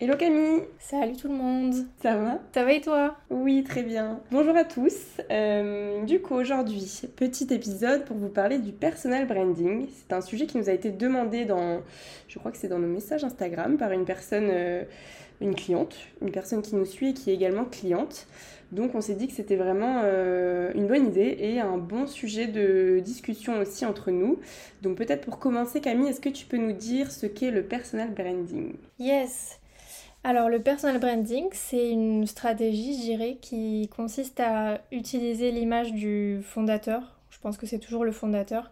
Hello Camille Salut tout le monde Ça va? Ça va et toi? Oui, très bien. Bonjour à tous. Euh, du coup, aujourd'hui, petit épisode pour vous parler du personal branding. C'est un sujet qui nous a été demandé dans, je crois que c'est dans nos messages Instagram, par une personne, euh, une cliente, une personne qui nous suit et qui est également cliente. Donc on s'est dit que c'était vraiment euh, une bonne idée et un bon sujet de discussion aussi entre nous. Donc peut-être pour commencer Camille, est-ce que tu peux nous dire ce qu'est le personal branding? Yes alors le personal branding, c'est une stratégie, je dirais, qui consiste à utiliser l'image du fondateur. Je pense que c'est toujours le fondateur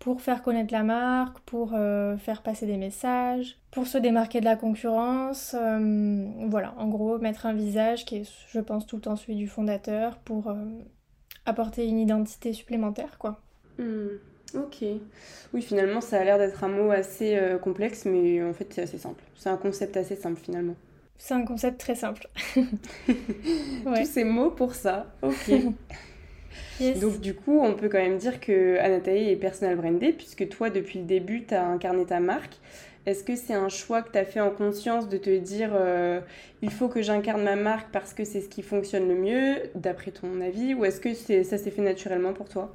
pour faire connaître la marque, pour euh, faire passer des messages, pour se démarquer de la concurrence. Euh, voilà, en gros, mettre un visage qui est, je pense, tout le temps celui du fondateur pour euh, apporter une identité supplémentaire, quoi. Hmm, ok. Oui, finalement, ça a l'air d'être un mot assez complexe, mais en fait, c'est assez simple. C'est un concept assez simple, finalement. C'est un concept très simple. Tous ces mots pour ça. Ok. Donc du coup, on peut quand même dire que est personal brandée, puisque toi, depuis le début, tu as incarné ta marque. Est-ce que c'est un choix que tu as fait en conscience de te dire euh, il faut que j'incarne ma marque parce que c'est ce qui fonctionne le mieux, d'après ton avis, ou est-ce que ça s'est fait naturellement pour toi?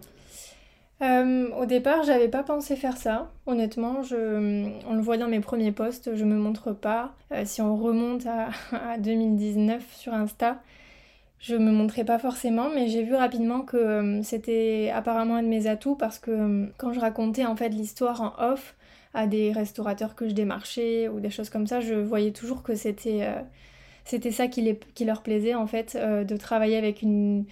Euh, au départ, j'avais pas pensé faire ça. Honnêtement, je, on le voit dans mes premiers posts, je me montre pas. Euh, si on remonte à, à, 2019 sur Insta, je me montrais pas forcément, mais j'ai vu rapidement que euh, c'était apparemment un de mes atouts parce que quand je racontais en fait l'histoire en off à des restaurateurs que je démarchais ou des choses comme ça, je voyais toujours que c'était c'était ça qui, leur plaisait en fait, de travailler avec une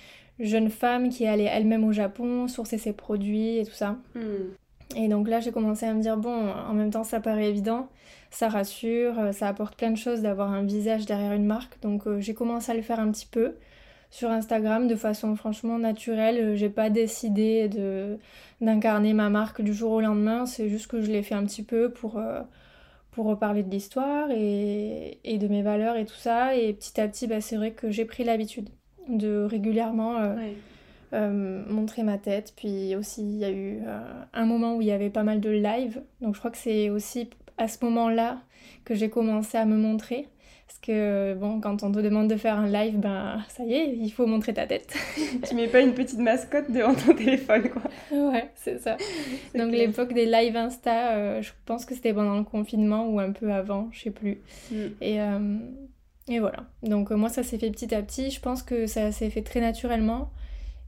jeune femme qui allait elle-même au Japon, sourcer ses produits et tout ça. Hmm. Et donc là, j'ai commencé à me dire, bon, en même temps, ça paraît évident, ça rassure, ça apporte plein de choses d'avoir un visage derrière une marque. Donc j'ai commencé à le faire un petit peu sur Instagram de façon franchement naturelle. Euh, j'ai pas décidé de d'incarner ma marque du jour au lendemain, c'est juste que je l'ai fait un petit peu pour, euh, pour parler de l'histoire et, et, de mes valeurs et tout ça. Et petit à petit, bah, c'est vrai que j'ai pris l'habitude de régulièrement euh, montrer ma tête. Puis aussi, il y a eu un moment où il y avait pas mal de live. Donc je crois que c'est aussi à ce moment-là que j'ai commencé à me montrer. Parce que, bon, quand on te demande de faire un live, ben ça y est, il faut montrer ta tête. tu mets pas une petite mascotte devant ton téléphone, quoi. Ouais, c'est ça. Donc, l'époque des lives Insta, euh, je pense que c'était pendant le confinement ou un peu avant, je sais plus. Mm. Et, euh, et voilà. Donc, euh, moi, ça s'est fait petit à petit. Je pense que ça s'est fait très naturellement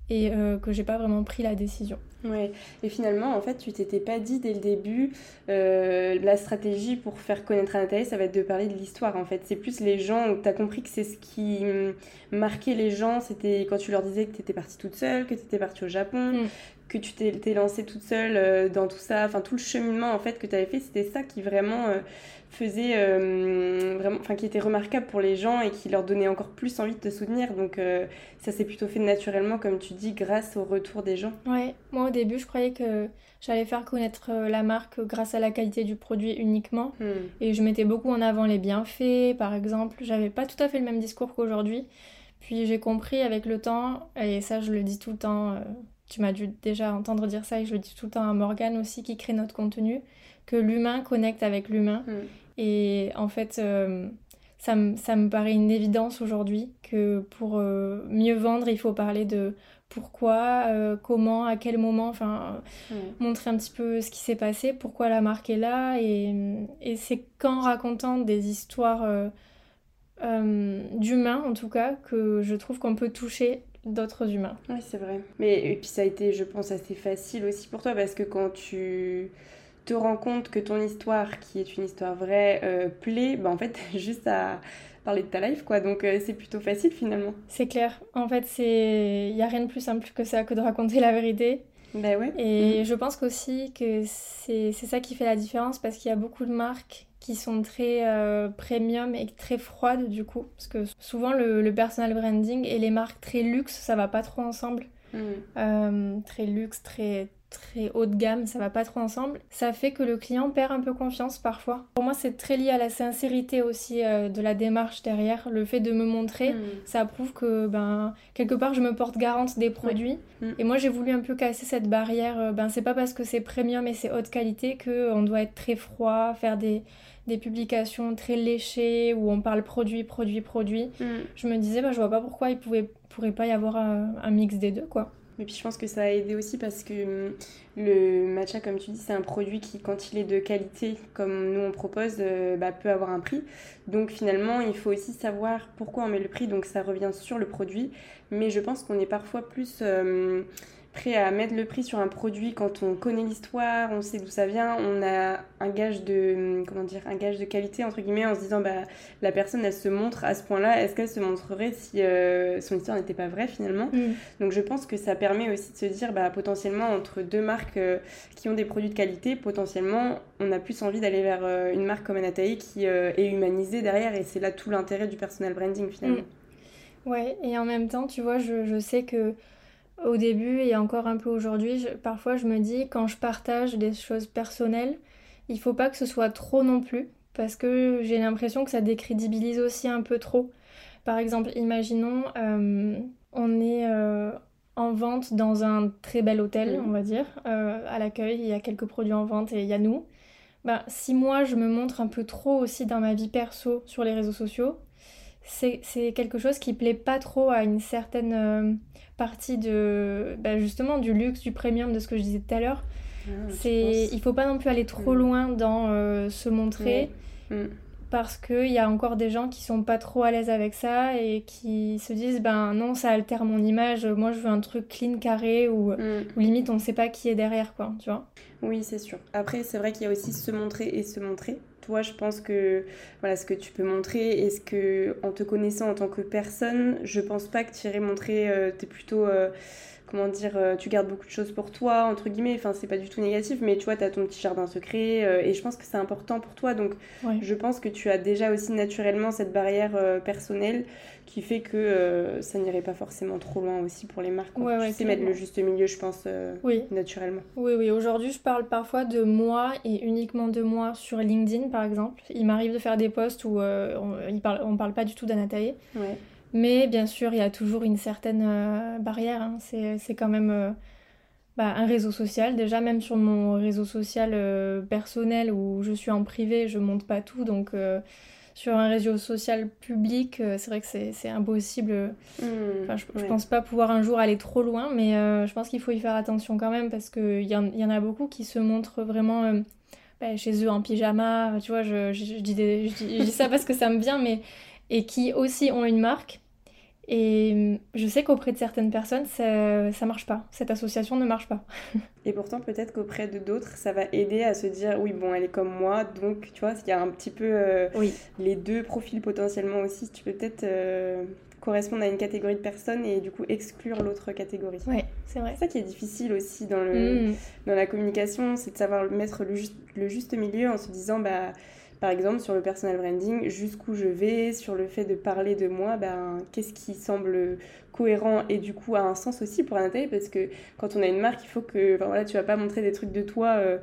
et que j'ai pas vraiment pris la décision. Ouais, et finalement, en fait, tu t'étais pas dit dès le début, euh, la stratégie pour faire connaître Nathalie, ça va être de parler de l'histoire, en fait. C'est plus les gens, tu as compris que c'est ce qui hum, marquait les gens, c'était quand tu leur disais que tu étais partie toute seule, que tu étais partie au Japon, mm. que tu t'es lancée toute seule euh, dans tout ça, enfin tout le cheminement, en fait, que tu avais fait, c'était ça qui vraiment euh, faisait euh, vraiment, enfin qui était remarquable pour les gens et qui leur donnait encore plus envie de te soutenir. Donc euh, ça s'est plutôt fait naturellement, comme tu dis, grâce au retour des gens. Ouais, moi au début je croyais que j'allais faire connaître euh, la marque grâce à la qualité du produit uniquement hmm. et je mettais beaucoup en avant les bienfaits, par exemple. J'avais pas tout à fait le même discours qu'aujourd'hui. Puis j'ai compris avec le temps, et ça je le dis tout le temps, tu m'as dû déjà entendre dire ça et je le dis tout le temps à Morgane aussi qui crée notre contenu, que l'humain connecte avec l'humain. Hmm. Et en fait, euh, ça, me, ça, me paraît une évidence aujourd'hui que pour euh, mieux vendre, il faut parler de pourquoi, euh, comment, à quel moment, enfin, montrer un petit peu ce qui s'est passé, pourquoi la marque est là. Et, et c'est qu'en racontant des histoires d'humains, en tout cas, que je trouve qu'on peut toucher d'autres humains. Oui, c'est vrai. Mais et puis ça a été, je pense, assez facile aussi pour toi parce que quand tu te rends compte que ton histoire, qui est une histoire vraie, euh, plaît, bah en fait, juste à parler de ta life, quoi. Donc euh, c'est plutôt facile finalement. C'est clair. En fait, c'est il y a rien de plus simple que ça que de raconter la vérité. Ben ouais. Et Mm. je pense qu'aussi que c'est c'est ça qui fait la différence parce qu'il y a beaucoup de marques qui sont très euh, premium et très froides du coup. Parce que souvent le, le personal branding et les marques très luxe, ça va pas trop ensemble. Euh, très luxe, très très haut de gamme, ça va pas trop ensemble. Ça fait que le client perd un peu confiance parfois. Pour moi, c'est très lié à la sincérité aussi euh, de la démarche derrière, le fait de me montrer. Mm. Ça prouve que ben quelque part je me porte garante des produits Mm. et moi j'ai voulu un peu casser cette barrière euh, ben c'est pas parce que c'est premium et c'est haute qualité que on doit être très froid faire des des publications très léchées où on parle produit produit produit Mm. je me disais ben je vois pas pourquoi il pouvait pourrait pas y avoir un, un mix des deux quoi Et puis je pense que ça a aidé aussi parce que hum, le matcha, comme tu dis, c'est un produit qui, quand il est de qualité, comme nous on propose, euh, bah, peut avoir un prix. Donc finalement, il faut aussi savoir pourquoi on met le prix, donc ça revient sur le produit. Mais je pense qu'on est parfois plus euh, prêt à mettre le prix sur un produit quand on connaît l'histoire, on sait d'où ça vient, on a un gage de comment dire, un gage de qualité entre guillemets en se disant bah la personne elle se montre à ce point-là, est-ce qu'elle se montrerait si euh, son histoire n'était pas vraie finalement? Donc je pense que ça permet aussi de se dire, bah, potentiellement, entre deux marques euh, qui ont des produits de qualité, potentiellement, on a plus envie d'aller vers euh, une marque comme Anataï qui est humanisée derrière. Et c'est là tout l'intérêt du personal branding finalement. Ouais, et en même temps, tu vois, je, je sais que au début et encore un peu aujourd'hui, je- parfois je me dis quand je partage des choses personnelles, il faut pas que ce soit trop non plus, parce que j'ai l'impression que ça décrédibilise aussi un peu trop. Par exemple, imaginons, euh, on est euh, en vente dans un très bel hôtel, Mhm. on va dire, euh, à l'accueil, il y a quelques produits en vente et il y a nous. Ben, si moi je me montre un peu trop aussi dans ma vie perso sur les réseaux sociaux, c'est quelque chose qui plaît pas trop à une certaine euh, partie de bah, justement du luxe, du premium, de ce que je disais tout à l'heure. Ah, C'est il faut pas non plus aller trop Mm. loin dans euh, se montrer Mm. parce qu'il y a encore des gens qui sont pas trop à l'aise avec ça et qui se disent ben non ça altère mon image, moi je veux un truc clean carré ou, Mm. ou limite on sait pas qui est derrière quoi, tu vois. Oui, c'est sûr. Après, c'est vrai qu'il y a aussi se montrer et se montrer. Toi, je pense que voilà ce que tu peux montrer et ce que, en te connaissant en tant que personne, je pense pas que tu irais montrer. euh, t'es plutôt, euh, comment dire, euh, tu gardes beaucoup de choses pour toi, entre guillemets. Enfin, c'est pas du tout négatif, mais tu vois, t'as ton petit jardin secret euh, et je pense que c'est important pour toi. Donc, Ouais. je pense que tu as déjà aussi naturellement cette barrière euh, personnelle qui fait que euh, ça n'irait pas forcément trop loin aussi pour les marques. Ouais, ouais, sais mettre le juste milieu, je pense, euh, Oui. naturellement. Oui, oui, aujourd'hui je parle parfois de moi et uniquement de moi sur LinkedIn par exemple. Il m'arrive de faire des posts où euh, on, il parle, on parle pas du tout d'Anatae. Ouais. Mais bien sûr, il y a toujours une certaine euh, barrière. hein. C'est, c'est quand même bah, un réseau social. Déjà, même sur mon réseau social euh, personnel où je suis en privé, je monte pas tout. Donc, euh, sur un réseau social public, euh, c'est vrai que c'est, impossible. Hmm, Enfin, je, ouais. pense pas pouvoir un jour aller trop loin, mais euh, je pense qu'il faut y faire attention quand même parce qu'il y, en- y en a beaucoup qui se montrent vraiment euh, bah, chez eux en pyjama. Tu vois, je, je- je dis des- je dis- je dis ça parce que ça me vient, mais. Et qui aussi ont une marque. Et euh, je sais qu'auprès de certaines personnes, ça, ça marche pas. Cette association ne marche pas. Et pourtant, peut-être qu'auprès de d'autres, ça va aider à se dire oui, bon, elle est comme moi, donc tu vois, il y a un petit peu euh, Oui. les deux profils potentiellement aussi. Tu peux peut-être euh, correspondre à une catégorie de personnes et du coup exclure l'autre catégorie. Ouais, c'est vrai. C'est ça qui est difficile aussi dans, le, Mm. dans la communication, c'est de savoir mettre le juste milieu en se disant, bah, par exemple, sur le personal branding, jusqu'où je vais, sur le fait de parler de moi, ben, qu'est-ce qui semble cohérent et du coup a un sens aussi pour Anatalie parce que quand on a une marque, il faut que enfin, voilà, tu vas pas montrer des trucs de toi euh,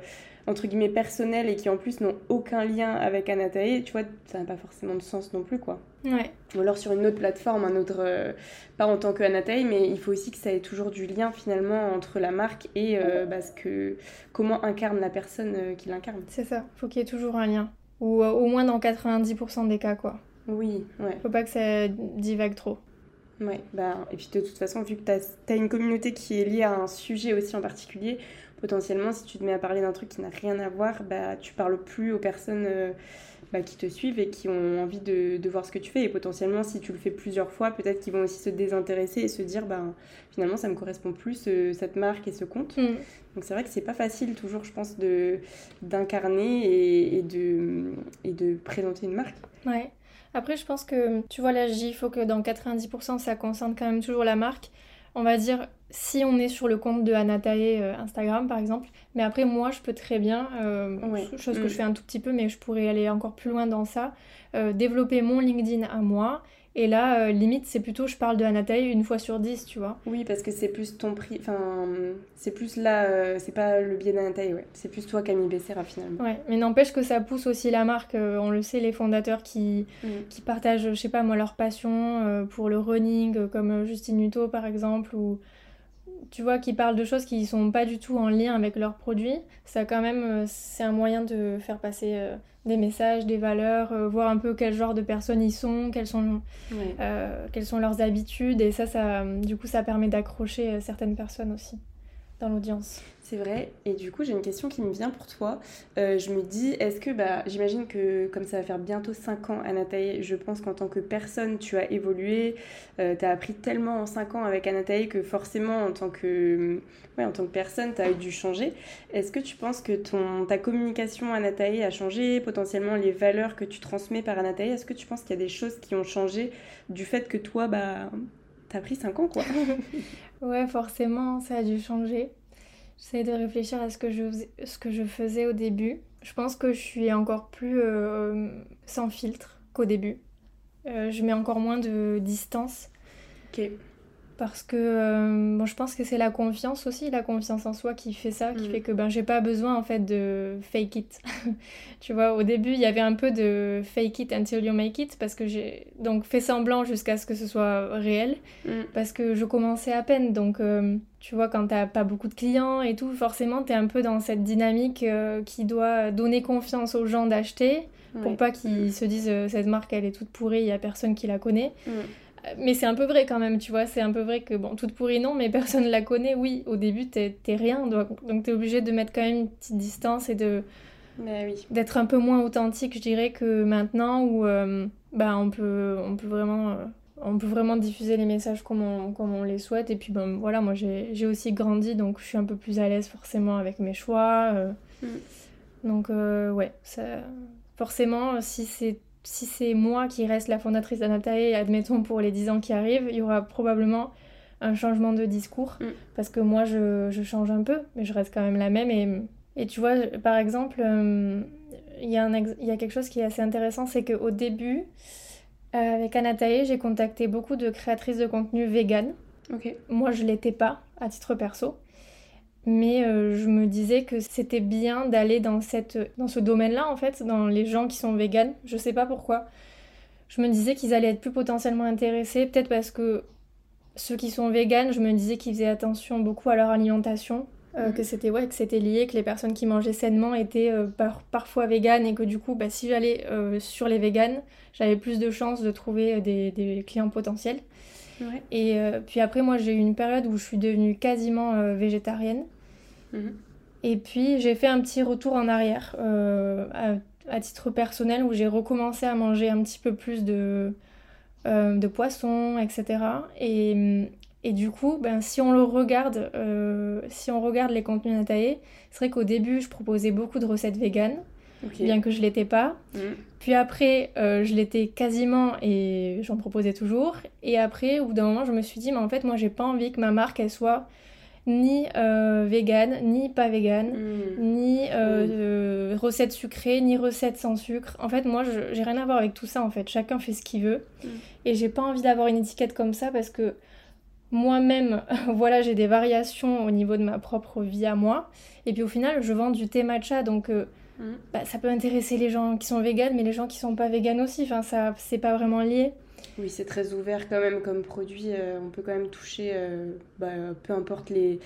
entre guillemets personnels et qui en plus n'ont aucun lien avec Anatalie, tu vois, ça n'a pas forcément de sens non plus quoi. Ouais. Ou alors sur une autre plateforme, un autre, euh, pas en tant que Anataï, mais il faut aussi que ça ait toujours du lien finalement entre la marque et euh, bah, ce que, comment incarne la personne qui l'incarne. C'est ça. Faut qu'il y ait toujours un lien. Ou euh, au moins dans 90% des cas, quoi. Oui, ouais, Faut pas que ça divague trop. ouais. Bah, et puis de toute façon, vu que tu as, une communauté qui est liée à un sujet aussi en particulier, potentiellement si tu te mets à parler d'un truc qui n'a rien à voir, bah, tu parles plus aux personnes. euh, bah, qui te suivent et qui ont envie de, de, voir ce que tu fais. Et potentiellement, si tu le fais plusieurs fois, peut-être qu'ils vont aussi se désintéresser et se dire, bah, finalement, ça me correspond plus, cette marque et ce compte. Mm. Donc c'est vrai que c'est pas facile toujours, je pense, de d'incarner et, et, de, et de présenter une marque. Ouais. Après, je pense que, tu vois, là, je dis, il faut que dans 90%, ça concerne quand même toujours la marque. On va dire, si on est sur le compte de Anatae euh, Instagram, par exemple. Mais après, moi, je peux très bien, euh, chose que je mm. fais un tout petit peu, mais je pourrais aller encore plus loin dans ça, euh, développer mon LinkedIn à moi et là, euh, limite, c'est plutôt je parle de Anataï une fois sur dix, tu vois. Oui, parce que c'est plus ton prix. Enfin, c'est plus là, euh, c'est pas le biais d'Anataï, ouais. C'est plus toi, Camille Bessera, finalement. Ouais, mais n'empêche que ça pousse aussi la marque. Euh, on le sait, les fondateurs qui, mm. qui partagent, je sais pas moi, leur passion pour le running, comme Justine Nuto par exemple, ou tu vois, qui parlent de choses qui sont pas du tout en lien avec leurs produits. Ça, quand même, c'est un moyen de faire passer des messages, des valeurs, euh, voir un peu quel genre de personnes ils sont, quelles sont, euh, quelles sont leurs habitudes. Et ça, ça, du coup, ça permet d'accrocher euh, certaines personnes aussi l'audience. C'est vrai. Et du coup, j'ai une question qui me vient pour toi. Euh, je me dis, est-ce que, bah, j'imagine que comme ça va faire bientôt 5 ans, Anataï, je pense qu'en tant que personne, tu as évolué. Euh, tu as appris tellement en 5 ans avec Anataï que forcément, en tant que, ouais, en tant que personne, tu as dû changer. Est-ce que tu penses que ton, ta communication Anataï a changé Potentiellement, les valeurs que tu transmets par Anataï, est-ce que tu penses qu'il y a des choses qui ont changé du fait que toi, bah, t'as pris 5 ans, quoi Ouais, forcément, ça a dû changer. J'essaie de réfléchir à ce que, je, ce que je faisais au début. Je pense que je suis encore plus euh, sans filtre qu'au début. Euh, je mets encore moins de distance. Ok parce que euh, bon, je pense que c'est la confiance aussi, la confiance en soi qui fait ça, qui mm. fait que ben j'ai pas besoin en fait de fake it. tu vois, au début il y avait un peu de fake it until you make it parce que j'ai donc fait semblant jusqu'à ce que ce soit réel mm. parce que je commençais à peine donc euh, tu vois quand t'as pas beaucoup de clients et tout forcément t'es un peu dans cette dynamique euh, qui doit donner confiance aux gens d'acheter pour pas qu'ils mm. se disent cette marque elle est toute pourrie, il y a personne qui la connaît. Mais c'est un peu vrai quand même, tu vois. C'est un peu vrai que, bon, toute pourrie, non, mais personne la connaît. Oui, au début, t'es rien. Donc, t'es obligé de mettre quand même une petite distance et de. oui. D'être un peu moins authentique, je dirais, que maintenant où euh, bah, on, peut, on, peut vraiment, euh, on peut vraiment diffuser les messages comme on, comme on les souhaite. Et puis, ben, voilà, moi, j'ai aussi grandi, donc je suis un peu plus à l'aise forcément avec mes choix. Euh. Mm. Donc, ouais, ça... forcément, si c'est si c'est moi qui reste la fondatrice d'Anatae, admettons pour les 10 ans qui arrivent, il y aura probablement un changement de discours. Mm. Parce que moi, je, je, change un peu, mais je reste quand même la même. Et, et tu vois, par exemple, euh, il y, a un il y a quelque chose qui est assez intéressant, c'est qu'au début, euh, avec Anatae, j'ai contacté beaucoup de créatrices de contenu vegan. Moi, je l'étais pas, à titre perso mais euh, je me disais que c'était bien d'aller dans, cette, dans ce domaine-là, en fait, dans les gens qui sont véganes. Je sais pas pourquoi. Je me disais qu'ils allaient être plus potentiellement intéressés, peut-être parce que ceux qui sont véganes, je me disais qu'ils faisaient attention beaucoup à leur alimentation, euh, mhm. que c'était ouais, que c'était lié, que les personnes qui mangeaient sainement étaient euh, parfois véganes et que du coup, bah, si j'allais sur les véganes, j'avais plus de chances de trouver des, des clients potentiels. Et euh, puis après, moi, j'ai eu une période où je suis devenue quasiment euh, végétarienne. Mhm. Et puis, j'ai fait un petit retour en arrière euh, à, titre personnel où j'ai recommencé à manger un petit peu plus de, de poissons, etc. Et, et du coup, ben, si on le regarde, si on regarde les contenus Natae, c'est vrai qu'au début, je proposais beaucoup de recettes véganes bien que je l'étais pas. Mm. Puis après, euh, je l'étais quasiment et j'en proposais toujours. Et après, au bout d'un moment, je me suis dit, mais en fait, moi, j'ai pas envie que ma marque, elle soit ni euh, vegan, ni pas vegan, mm. ni euh, mm. recette sucrée, ni recette sans sucre. En fait, moi, j'ai rien à voir avec tout ça, en fait. Chacun fait ce qu'il veut. Et j'ai pas envie d'avoir une étiquette comme ça parce que moi-même, voilà, j'ai des variations au niveau de ma propre vie à moi. Et puis au final, je vends du thé matcha, donc Mm. Bah, ça peut intéresser les gens qui sont véganes, mais les gens qui sont pas véganes aussi. Enfin, ça, c'est pas vraiment lié. Oui, c'est très ouvert quand même comme produit. Euh, on peut quand même toucher, euh, bah, peu importe les,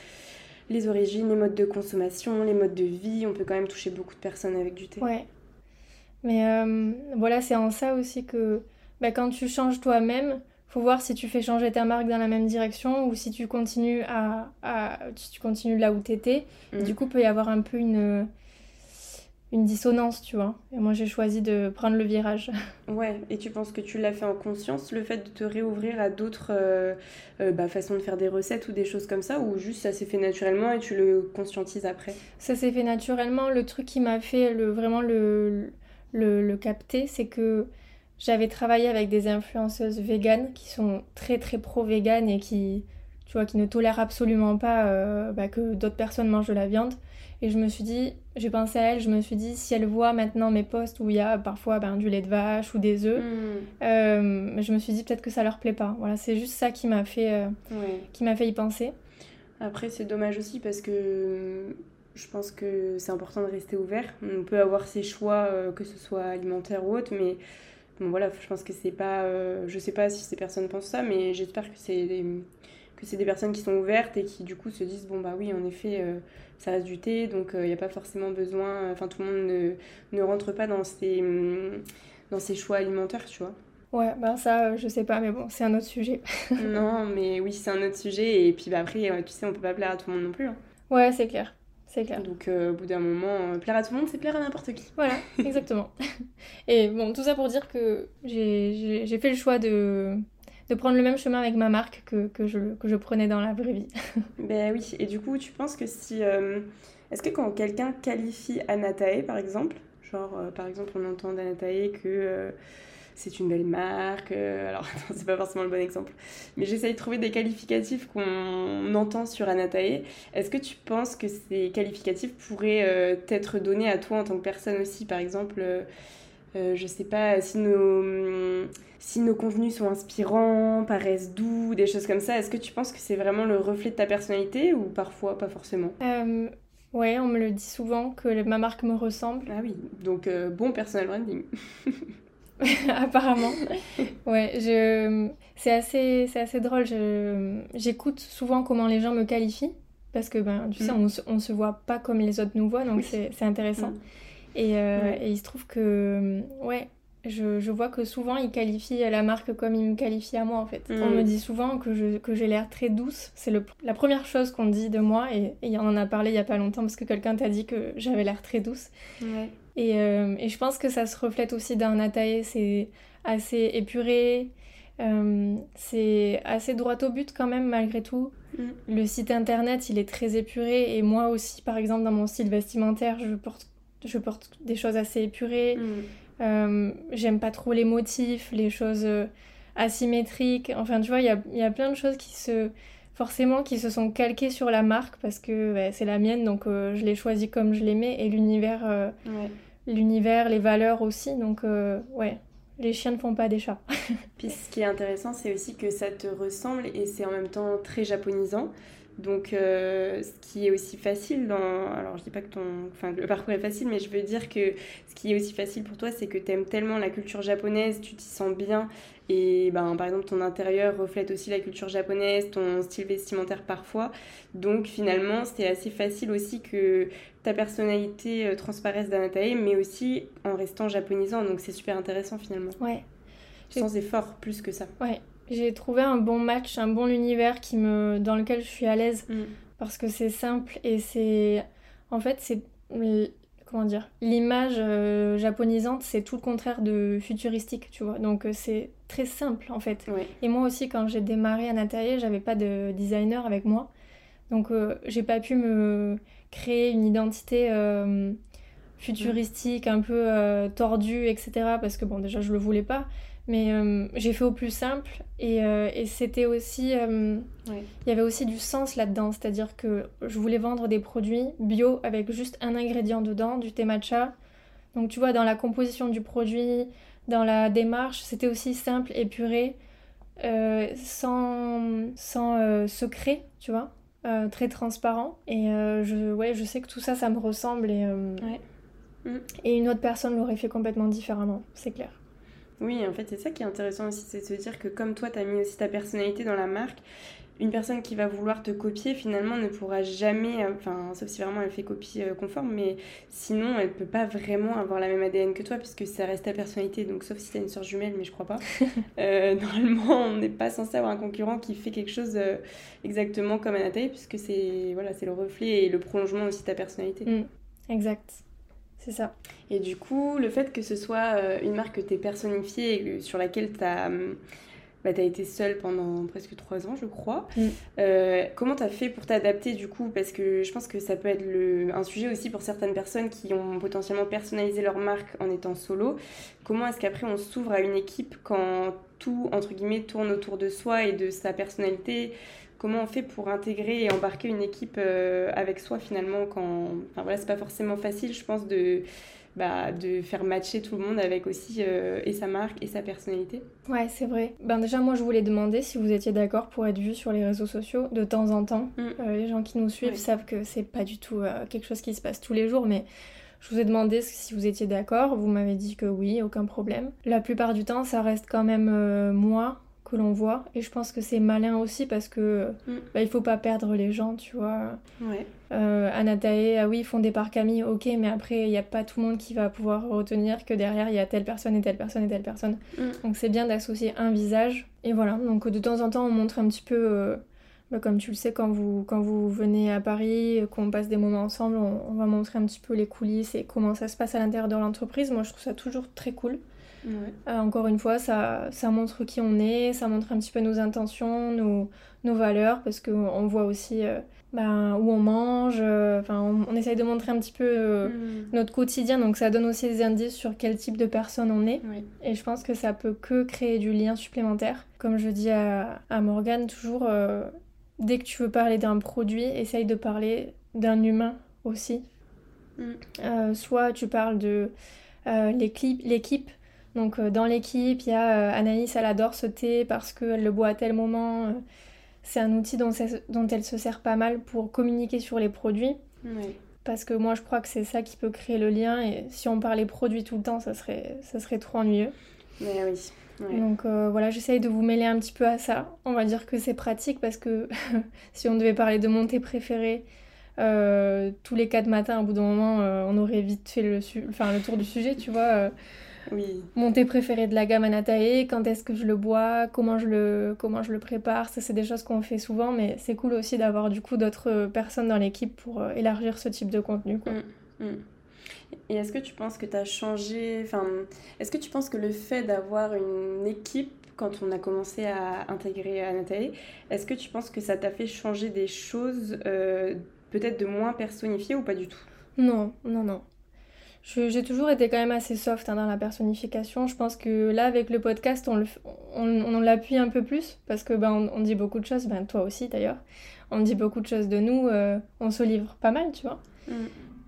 les origines, les modes de consommation, les modes de vie. On peut quand même toucher beaucoup de personnes avec du thé. Ouais. Mais euh, voilà, c'est en ça aussi que bah, quand tu changes toi-même, faut voir si tu fais changer ta marque dans la même direction ou si tu continues à, à tu continues là où t'étais. étais. Mm. Du coup, peut y avoir un peu une une dissonance, tu vois. Et moi, j'ai choisi de prendre le virage. Ouais, et tu penses que tu l'as fait en conscience, le fait de te réouvrir à d'autres euh, euh, bah, façons de faire des recettes ou des choses comme ça, ou juste ça s'est fait naturellement et tu le conscientises après? Ça s'est fait naturellement. Le truc qui m'a fait le, vraiment le, le, le capter, c'est que j'avais travaillé avec des influenceuses véganes qui sont très très pro-véganes et qui, tu vois, qui ne tolèrent absolument pas euh, bah, que d'autres personnes mangent de la viande. Et je me suis dit, j'ai pensé à elle, je me suis dit, si elle voit maintenant mes posts où il y a parfois ben, du lait de vache ou des œufs, hmm. euh, je me suis dit peut-être que ça leur plaît pas. Voilà, c'est juste ça qui m'a fait, euh, qui m'a fait y penser. Après, c'est dommage aussi parce que je pense que c'est important de rester ouvert. On peut avoir ses choix, que ce soit alimentaire ou autre, mais Bon voilà, je pense que c'est pas... Euh, je sais pas si ces personnes pensent ça, mais j'espère que c'est des, que c'est des personnes qui sont ouvertes et qui du coup se disent, bon bah oui, en effet, euh, ça reste du thé, donc il euh, n'y a pas forcément besoin... Enfin, tout le monde ne, ne rentre pas dans ces, dans ces choix alimentaires, tu vois. Ouais, bah ça, je sais pas, mais bon, c'est un autre sujet. non, mais oui, c'est un autre sujet, et puis bah après, tu sais, on peut pas plaire à tout le monde non plus. Hein. Ouais, c'est clair. Donc euh, au bout d'un moment, euh, plaire à tout le monde, c'est plaire à n'importe qui. Voilà, exactement. Et bon, tout ça pour dire que j'ai fait le choix de, de prendre le même chemin avec ma marque que, que, je, que je prenais dans la vraie vie. ben oui, et du coup, tu penses que si... Euh, est-ce que quand quelqu'un qualifie Anatae, par exemple, genre, par exemple, on entend d'Anatae que c'est une belle marque. Euh, alors, c'est pas forcément le bon exemple. Mais j'essaye de trouver des qualificatifs qu'on entend sur Anatae. Est-ce que tu penses que ces qualificatifs pourraient euh, être donnés à toi en tant que personne aussi? Par exemple, euh, je sais pas, si nos, si nos contenus sont inspirants, paraissent doux, des choses comme ça, est-ce que tu penses que c'est vraiment le reflet de ta personnalité ou parfois pas forcément? Ouais, on me le dit souvent que ma marque me ressemble. Ah oui, donc bon personal branding. apparemment. Ouais, je... c'est assez, assez drôle. J'écoute souvent comment les gens me qualifient parce que ben, tu sais, mm. on, se, on se voit pas comme les autres nous voient, donc c'est intéressant. Mm. Et, euh, et, il se trouve que, ouais, je, je, vois que souvent ils qualifient la marque comme ils me qualifient à moi en fait. On mm. me dit souvent que j'ai que l'air très douce. C'est la première chose qu'on dit de moi et, et on en a parlé il y a pas longtemps parce que quelqu'un t'a dit que j'avais l'air très douce. Ouais. Et, euh, et, je pense que ça se reflète aussi dans Natae, c'est assez épuré, euh, c'est assez droit au but quand même malgré tout. Mm. Le site internet, il est très épuré et moi aussi, par exemple, dans mon style vestimentaire, je porte, je porte des choses assez épurées. Mm. Euh, j'aime pas trop les motifs, les choses asymétriques. Enfin, tu vois, il y a, y a, plein de choses qui se forcément qui se sont calquées sur la marque parce que c'est la mienne donc je l'ai choisie comme je l'aimais et l'univers l'univers, les valeurs aussi. Donc, euh, ouais, les chiens ne font pas des chats. Puis ce qui est intéressant, c'est aussi que ça te ressemble et c'est en même temps très japonisant. Donc, euh, ce qui est aussi facile dans. Alors, je dis pas que ton. Enfin, le parcours est facile, mais je veux dire que ce qui est aussi facile pour toi, c'est que tu aimes tellement la culture japonaise, tu t'y sens bien. Et ben, par exemple, ton intérieur reflète aussi la culture japonaise, ton style vestimentaire parfois. Donc, finalement, c'était assez facile aussi que ta personnalité euh, transparaisse d'Anatae, mais aussi en restant japonisant. Donc, c'est super intéressant finalement. Ouais. Sans effort, plus que ça. Ouais. J'ai trouvé un bon match, un bon univers qui me, dans lequel je suis à l'aise mm. parce que c'est simple et c'est. En fait, c'est. Comment dire L'image euh, japonisante, c'est tout le contraire de futuristique, tu vois. Donc, euh, c'est très simple en fait. Et moi aussi, quand j'ai démarré à Natalie, j'avais pas de designer avec moi. Donc, euh, j'ai pas pu me créer une identité futuristique, un peu tordue, etc. Parce que, bon, déjà, je le voulais pas. Mais euh, j'ai fait au plus simple et, euh, et c'était aussi. Euh, il y avait aussi du sens là-dedans, c'est-à-dire que je voulais vendre des produits bio avec juste un ingrédient dedans, du thé matcha. Donc tu vois, dans la composition du produit, dans la démarche, c'était aussi simple, épuré, sans, sans secret, tu vois, très transparent. Et je, ouais, je sais que tout ça, ça me ressemble et, et une autre personne l'aurait fait complètement différemment, c'est clair. Oui, en fait, c'est ça qui est intéressant aussi, c'est de se dire que comme toi, tu as mis aussi ta personnalité dans la marque, une personne qui va vouloir te copier, finalement, ne pourra jamais, enfin, sauf si vraiment elle fait copie euh, conforme, mais sinon, elle peut pas vraiment avoir la même ADN que toi, puisque ça reste ta personnalité. Donc, sauf si tu as une soeur jumelle, mais je crois pas. Euh, normalement, on n'est pas censé avoir un concurrent qui fait quelque chose euh, exactement comme Anatole, puisque c'est voilà, c'est le reflet et le prolongement aussi de ta personnalité. Mm, exact. C'est ça. Et du coup, le fait que ce soit euh, une marque que tu es personnifiée et sur laquelle tu as, hum, bah, été seule pendant presque trois ans, je crois, Mm. euh, comment tu as fait pour t'adapter du coup? Parce que je pense que ça peut être le, un sujet aussi pour certaines personnes qui ont potentiellement personnalisé leur marque en étant solo. Comment est-ce qu'après on s'ouvre à une équipe quand tout, entre guillemets, tourne autour de soi et de sa personnalité? Comment on fait pour intégrer et embarquer une équipe euh, avec soi finalement quand... Enfin voilà, c'est pas forcément facile, je pense, de, bah, de faire matcher tout le monde avec aussi euh, et sa marque et sa personnalité. Ouais, c'est vrai. Ben déjà, moi, je voulais demander si vous étiez d'accord pour être vu sur les réseaux sociaux de temps en temps. Mm. Euh, les gens qui nous suivent Oui. savent que c'est pas du tout euh, quelque chose qui se passe tous les jours, mais je vous ai demandé si vous étiez d'accord. Vous m'avez dit que oui, aucun problème. La plupart du temps, ça reste quand même moi que l'on voit, et je pense que c'est malin aussi parce que Mm. bah, il faut pas perdre les gens, tu vois. Ouais. Euh, Anatae, ah oui, fondé par Camille, ok, mais après, il n'y a pas tout le monde qui va pouvoir retenir que derrière, il y a telle personne et telle personne et telle personne. Mm. Donc c'est bien d'associer un visage. Et voilà, donc de temps en temps, on montre un petit peu, euh, bah, comme tu le sais, quand vous, quand vous venez à Paris, qu'on passe des moments ensemble, on, on va montrer un petit peu les coulisses et comment ça se passe à l'intérieur de l'entreprise. Moi, je trouve ça toujours très cool. Ouais. Euh, encore une fois, ça, ça montre qui on est, ça montre un petit peu nos intentions, nos, nos valeurs, parce qu'on voit aussi euh, ben, où on mange, euh, enfin, on, on essaye de montrer un petit peu euh, Mm. notre quotidien, donc ça donne aussi des indices sur quel type de personne on est. Ouais. Et je pense que ça peut que créer du lien supplémentaire. Comme je dis à, à Morgane, toujours, dès que tu veux parler d'un produit, essaye de parler d'un humain aussi. Mm. Euh, soit tu parles de euh, l'équipe. Donc euh, dans l'équipe, il y a euh, Anaïs, elle adore ce thé parce qu'elle le boit à tel moment. euh, c'est un outil dont, elle se sert pas mal pour communiquer sur les produits. Parce que moi, je crois que c'est ça qui peut créer le lien. Et si on parlait produits tout le temps, ça serait, ça serait trop ennuyeux. Mais oui. Ouais. Donc euh, voilà, j'essaye de vous mêler un petit peu à ça. On va dire que c'est pratique parce que si on devait parler de mon thé préféré euh, tous les quatre matins, au bout d'un moment, euh, on aurait vite fait le, enfin, le tour du sujet, tu vois. Oui. mon thé préféré de la gamme Anatae, quand est-ce que je le bois, comment je le, comment je le prépare, ça c'est des choses qu'on fait souvent, mais c'est cool aussi d'avoir du coup d'autres personnes dans l'équipe pour euh, élargir ce type de contenu. Quoi. Mm. Mm. Et est-ce que tu penses que tu as changé, enfin, est-ce que tu penses que le fait d'avoir une équipe quand on a commencé à intégrer Anatae, est-ce que tu penses que ça t'a fait changer des choses, euh, peut-être de moins personnifiées ou pas du tout? Non, non, non. J'ai toujours été quand même assez soft hein, dans la personnification. Je pense que là, avec le podcast, on, le f- on, on l'appuie un peu plus parce que ben, on, on dit beaucoup de choses, ben, toi aussi d'ailleurs. On dit beaucoup de choses de nous, euh, on se livre pas mal, tu vois. Mm.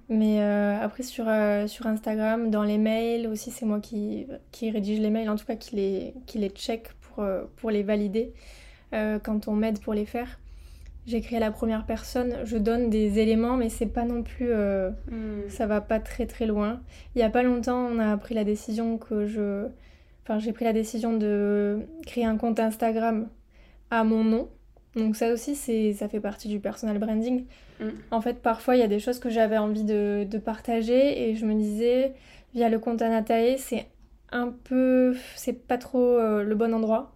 Mais euh, après, sur, euh, sur Instagram, dans les mails aussi, c'est moi qui, qui rédige les mails, en tout cas qui les, qui les check pour, pour les valider quand on m'aide pour les faire. J'écris à la première personne, je donne des éléments, mais c'est pas non plus. euh, Mm. ça va pas très très loin. Il y a pas longtemps, on a pris la décision que je. Enfin, j'ai pris la décision de créer un compte Instagram à mon nom. Donc, ça aussi, ça fait partie du personal branding. Mm. En fait, parfois, il y a des choses que j'avais envie de, de partager et je me disais, via le compte Anatae, c'est un peu. C'est pas trop euh, le bon endroit.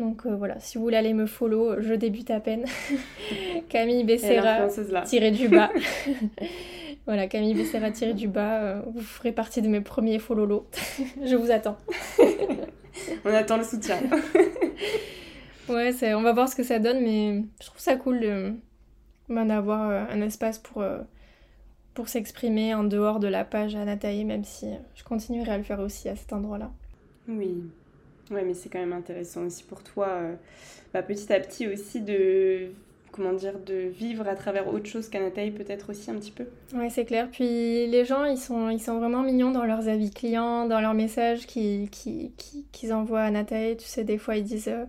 Donc euh, voilà, si vous voulez aller me follow, je débute à peine. Camille Becerra l'influenceuse là. tiré du bas. voilà, Camille Becerra tiré du bas. euh, vous ferez partie de mes premiers follow Je vous attends. On attend le soutien. Ouais, on va voir ce que ça donne, mais je trouve ça cool ben, d'avoir euh, un espace pour, euh, pour s'exprimer en dehors de la page Anatae, même si euh, je continuerai à le faire aussi à cet endroit-là. Oui. Ouais, mais c'est quand même intéressant aussi pour toi, euh, bah, petit à petit aussi de, comment dire, de vivre à travers autre chose qu'Anatae peut-être aussi un petit peu. Ouais, c'est clair. Puis les gens, ils sont, ils sont vraiment mignons dans leurs avis clients, dans leurs messages qu'ils qui, qui, qu'ils envoient à Nathalie. Tu sais, des fois, ils disent euh,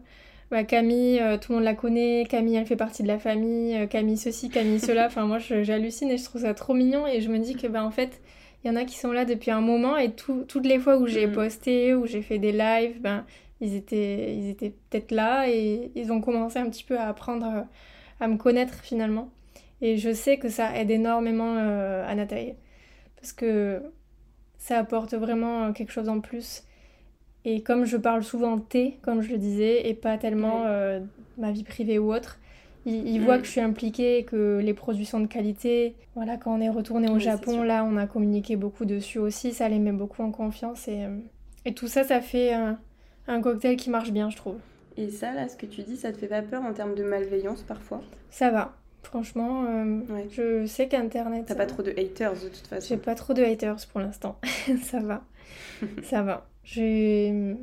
bah, Camille, euh, tout le monde la connaît, Camille, elle fait partie de la famille, Camille ceci, Camille cela. Enfin, moi, j'hallucine et je trouve ça trop mignon. Et je me dis que, bah, en fait, il y en a qui sont là depuis un moment et tout- toutes les fois où j'ai Mhm. posté, où j'ai fait des lives, ben, ils étaient, ils étaient peut-être là et ils ont commencé un petit peu à apprendre à me connaître finalement. Et je sais que ça aide énormément euh, à Nathalie. Parce que ça apporte vraiment quelque chose en plus. Et comme je parle souvent thé, comme je le disais, et pas tellement euh, ma vie privée ou autre, Ils, voient Mm. que je suis impliquée, que les produits sont de qualité. Voilà, quand on est retourné au Oui, Japon, là, on a communiqué beaucoup dessus aussi. Ça les met beaucoup en confiance. Et, euh, et tout ça, ça fait un, un cocktail qui marche bien, je trouve. Et ça, là, ce que tu dis, ça te fait pas peur en termes de malveillance parfois? Ça va. Franchement, euh, Ouais. je sais qu'Internet... T'as euh, pas trop de haters de toute J'ai façon. pas trop de haters pour l'instant. ça va. ça va. J'ai...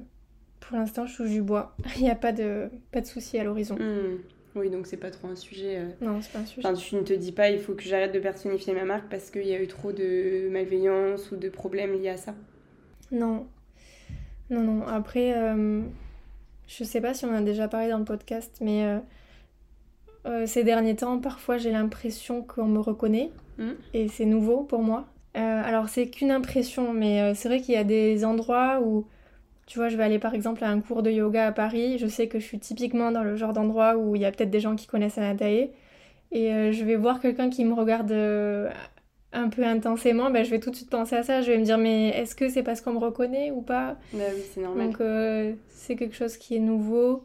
Pour l'instant, je touche du bois. Il n'y a pas de, pas de soucis à l'horizon. Hmm. Oui, donc c'est pas trop un sujet. euh. Non, c'est pas un sujet. Enfin, tu ne te dis pas, il faut que j'arrête de personnifier ma marque parce qu'il y a eu trop de malveillance ou de problèmes liés à ça. Non. Non, non. Après, euh, je sais pas si on a déjà parlé dans le podcast, mais euh, euh, ces derniers temps, parfois j'ai l'impression qu'on me reconnaît. Hmm. Et c'est nouveau pour moi. Alors, c'est qu'une impression, mais c'est vrai qu'il y a des endroits où, tu vois, je vais aller par exemple à un cours de yoga à Paris. Je sais que je suis typiquement dans le genre d'endroit où il y a peut-être des gens qui connaissent Anatae. Et euh, je vais voir quelqu'un qui me regarde euh, un peu intensément, ben, je vais tout de suite penser à ça. Je vais me dire, mais est-ce que c'est parce qu'on me reconnaît ou pas? Bah oui, c'est normal. Donc euh, c'est quelque chose qui est nouveau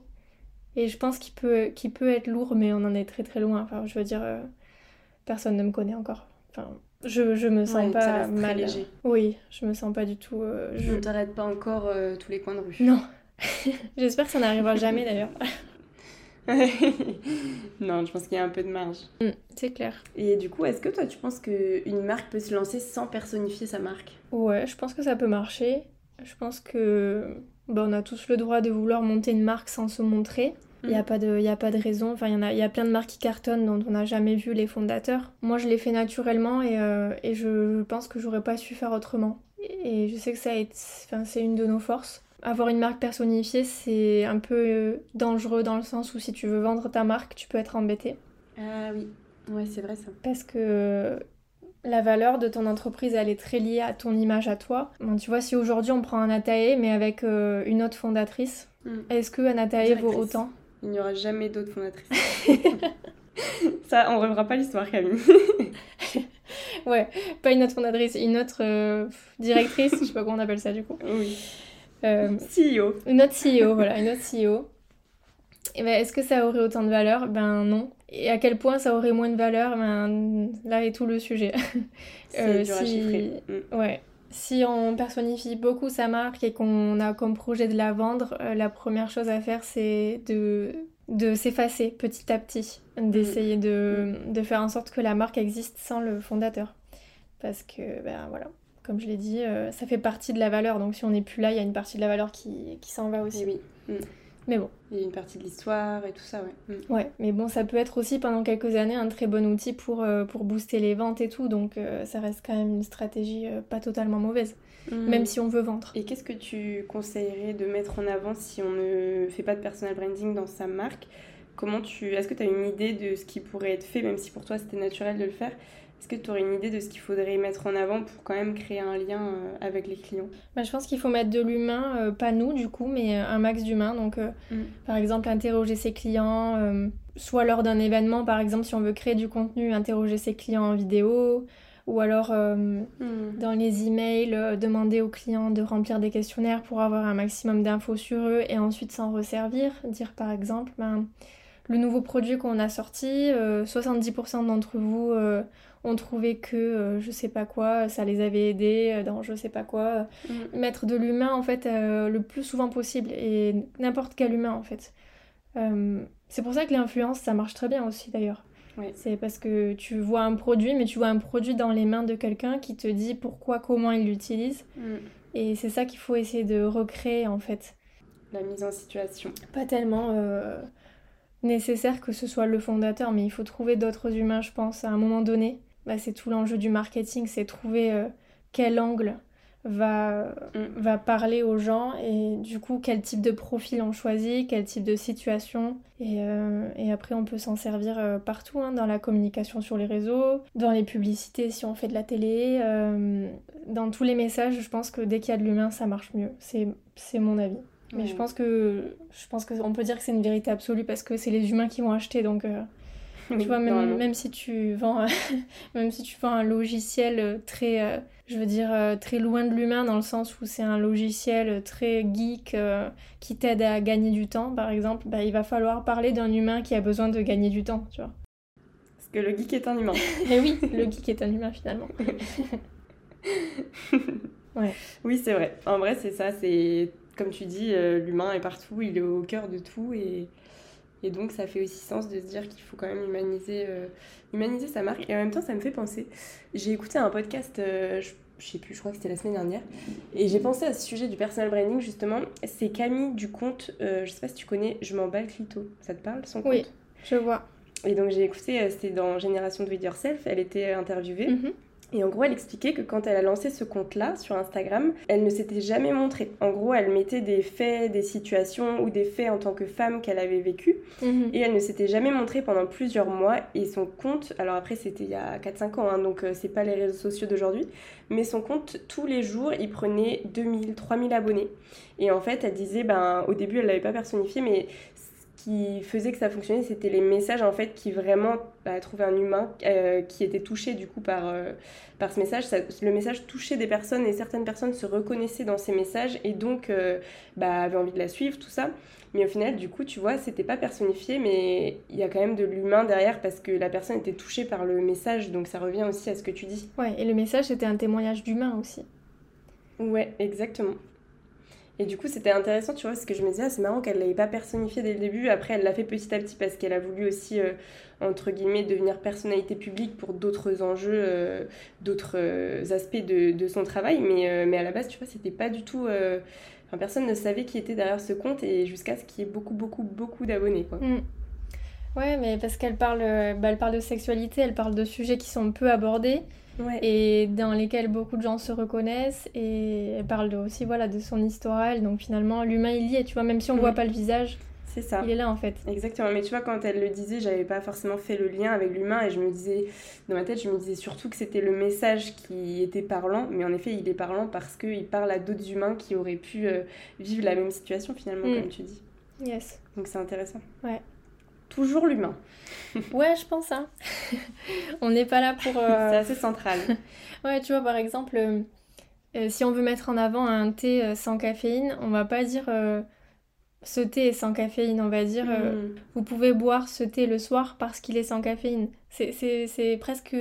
et je pense qu'il peut, peut être lourd, mais on en est très très loin. Enfin, je veux dire, personne ne me connaît encore. Enfin, je, je me sens Ouais, pas mal. léger. Oui, je me sens pas du tout. euh, je- On t'arrête pas encore euh, tous les coins de rue. Non. J'espère que ça n'arrivera jamais d'ailleurs. non, je pense qu'il y a un peu de marge. Mm, c'est clair. Et du coup, est-ce que toi, tu penses qu'une marque peut se lancer sans personnifier sa marque? Ouais, je pense que ça peut marcher. Je pense que bah, on a tous le droit de vouloir monter une marque sans se montrer. Il n'y a, Mm. pas de- y a pas de raison. Enfin, il y, en a- y a plein de marques qui cartonnent dont on n'a jamais vu les fondateurs. Moi, je l'ai fait naturellement et, euh, et je pense que j'aurais pas su faire autrement. Et je sais que ça enfin, c'est une de nos forces. Avoir une marque personnifiée, c'est un peu euh, dangereux dans le sens où si tu veux vendre ta marque, tu peux être embêté. Ah oui, ouais, c'est vrai ça. Parce que la valeur de ton entreprise, elle est très liée à ton image à toi. Bon, tu vois, si aujourd'hui on prend Anatae, mais avec euh, une autre fondatrice, Mm. est-ce que Anatae vaut autant? Il n'y aura jamais d'autres fondatrices. ça, on revra pas l'histoire, Camille. Ouais, pas une autre fondatrice, une autre euh, directrice, je sais pas comment on appelle ça du coup. oui. Euh, CEO. une autre CEO, voilà, une autre CEO. Et ben, est-ce que ça aurait autant de valeur? Ben non. Et à quel point ça aurait moins de valeur? Ben là est tout le sujet. C'est Euh, dur à si- chiffrer. Ouais. Si on personnifie beaucoup sa marque et qu'on a comme projet de la vendre, euh, la première chose à faire c'est de, de s'effacer petit à petit, d'essayer de, de faire en sorte que la marque existe sans le fondateur. Parce que, ben voilà, comme je l'ai dit, euh, ça fait partie de la valeur. Donc si on n'est plus là, il y a une partie de la valeur qui, qui s'en va aussi. Et oui. Mm. Mais bon, Il y a une partie de l'histoire et tout ça, ouais. Mm. ouais. Mais bon, ça peut être aussi pendant quelques années un très bon outil pour, euh, pour booster les ventes et tout. Donc euh, ça reste quand même une stratégie euh, pas totalement mauvaise, Mm. même si on veut vendre. Et qu'est-ce que tu conseillerais de mettre en avant si on ne fait pas de personal branding dans sa marque? Comment tu... Est-ce que tu as une idée de ce qui pourrait être fait, même si pour toi c'était naturel de le faire? Est-ce que tu aurais une idée de ce qu'il faudrait mettre en avant pour quand même créer un lien euh, avec les clients? Bah, je pense qu'il faut mettre de l'humain, euh, pas nous du coup, mais euh, un max d'humain. Donc, Mm. par exemple, interroger ses clients, soit lors d'un événement, par exemple, si on veut créer du contenu, interroger ses clients en vidéo, ou alors euh, Mm. dans les emails, euh, demander aux clients de remplir des questionnaires pour avoir un maximum d'infos sur eux et ensuite s'en resservir. Dire par exemple, ben, le nouveau produit qu'on a sorti, euh, 70% d'entre vous euh, ont trouvé que euh, je sais pas quoi, ça les avait aidés euh, dans je sais pas quoi. Mm. Mettre de l'humain en fait euh, le plus souvent possible et n'importe quel humain en fait. Euh, c'est pour ça que l'influence ça marche très bien aussi d'ailleurs. C'est parce que tu vois un produit, mais tu vois un produit dans les mains de quelqu'un qui te dit pourquoi, comment il l'utilise. Mm. Et c'est ça qu'il faut essayer de recréer en fait. La mise en situation. Pas tellement euh, nécessaire que ce soit le fondateur, mais il faut trouver d'autres humains, je pense, à un moment donné. Bah, c'est tout l'enjeu du marketing, c'est trouver euh, quel angle va, Mm. va parler aux gens et du coup quel type de profil on choisit, quel type de situation. Et, euh, et après on peut s'en servir euh, partout, hein, dans la communication sur les réseaux, dans les publicités si on fait de la télé, dans tous les messages, je pense que dès qu'il y a de l'humain ça marche mieux. C'est mon avis. Mais je pense que je pense qu'on peut dire que c'est une vérité absolue parce que c'est les humains qui vont acheter donc euh, tu vois, même, même, si tu vends, même si tu vends un logiciel très, je veux dire, très loin de l'humain, dans le sens où c'est un logiciel très geek qui t'aide à gagner du temps, par exemple, bah, il va falloir parler d'un humain qui a besoin de gagner du temps, tu vois. Parce que le geek est un humain. Et oui, le geek est un humain finalement. ouais. Oui, c'est vrai. En vrai, c'est ça. C'est comme tu dis, euh, l'humain est partout, il est au cœur de tout et, et donc ça fait aussi sens de se dire qu'il faut quand même humaniser, euh, humaniser sa marque. Et en même temps, ça me fait penser. J'ai écouté un podcast, euh, je, sais plus, je crois que c'était la semaine dernière, et j'ai pensé à ce sujet du personal branding justement. C'est Camille du compte, je sais pas si tu connais, je m'en bats le clito. Ça te parle son compte? Oui, je vois. Et donc j'ai écouté, c'était dans Génération de It Yourself, elle était interviewée. Mm-hmm. Et en gros, elle expliquait que quand elle a lancé ce compte-là sur Instagram, elle ne s'était jamais montrée. En gros, elle mettait des faits, des situations ou des faits en tant que femme qu'elle avait vécu. Mhm. Et elle ne s'était jamais montrée pendant plusieurs mois. Et son compte, alors après, c'était il y a 4-5 ans, hein, donc euh, c'est pas les réseaux sociaux d'aujourd'hui. Mais son compte, tous les jours, il prenait 2000, 3000 abonnés. Et en fait, elle disait, ben, au début, elle l'avait pas personnifié, mais qui faisait que ça fonctionnait, c'était les messages en fait qui vraiment bah, trouvaient un humain euh, qui était touché du coup par, euh, par ce message. le message touchait des personnes et certaines personnes se reconnaissaient dans ces messages et donc euh, bah, avaient envie de la suivre, tout ça. Mais au final, du coup, tu vois, c'était pas personnifié, mais il y a quand même de l'humain derrière parce que la personne était touchée par le message, donc ça revient aussi à ce que tu dis. Ouais, et le message c'était un témoignage d'humain aussi. Ouais, exactement. Et du coup, c'était intéressant, tu vois, parce que je me disais, ah, c'est marrant qu'elle ne l'avait pas personnifié dès le début. Après, elle l'a fait petit à petit parce qu'elle a voulu aussi, euh, entre guillemets, devenir personnalité publique pour d'autres enjeux, euh, d'autres euh, aspects de, de, son travail. Mais, mais à la base, tu vois, c'était pas du tout. Enfin, personne ne savait qui était derrière ce compte et jusqu'à ce qu'il y ait beaucoup, beaucoup, beaucoup d'abonnés, quoi. Mm. Ouais, mais parce qu'elle parle, bah, elle parle de sexualité, elle parle de sujets qui sont peu abordés et dans lesquels beaucoup de gens se reconnaissent et elle parle aussi voilà de son histoire donc finalement l'humain il y est tu vois même si on ne voit mm. pas le visage c'est ça. il est là en fait. Exactement. Mais tu vois quand elle le disait j'avais pas forcément fait le lien avec l'humain et je me disais dans ma tête je me disais surtout que c'était le message qui était parlant mais en effet il est parlant parce qu'il parle à d'autres humains qui auraient pu euh, vivre la même situation finalement mm. comme tu dis. Yes. Donc c'est intéressant. Ouais toujours l'humain. ouais, je pense. Hein. on n'est pas là pour. Euh, C'est assez central. ouais, tu vois, par exemple, euh, euh, si on veut mettre en avant un thé sans caféine, on va pas dire ce thé est sans caféine. On va dire mm. vous pouvez boire ce thé le soir parce qu'il est sans caféine. C'est presque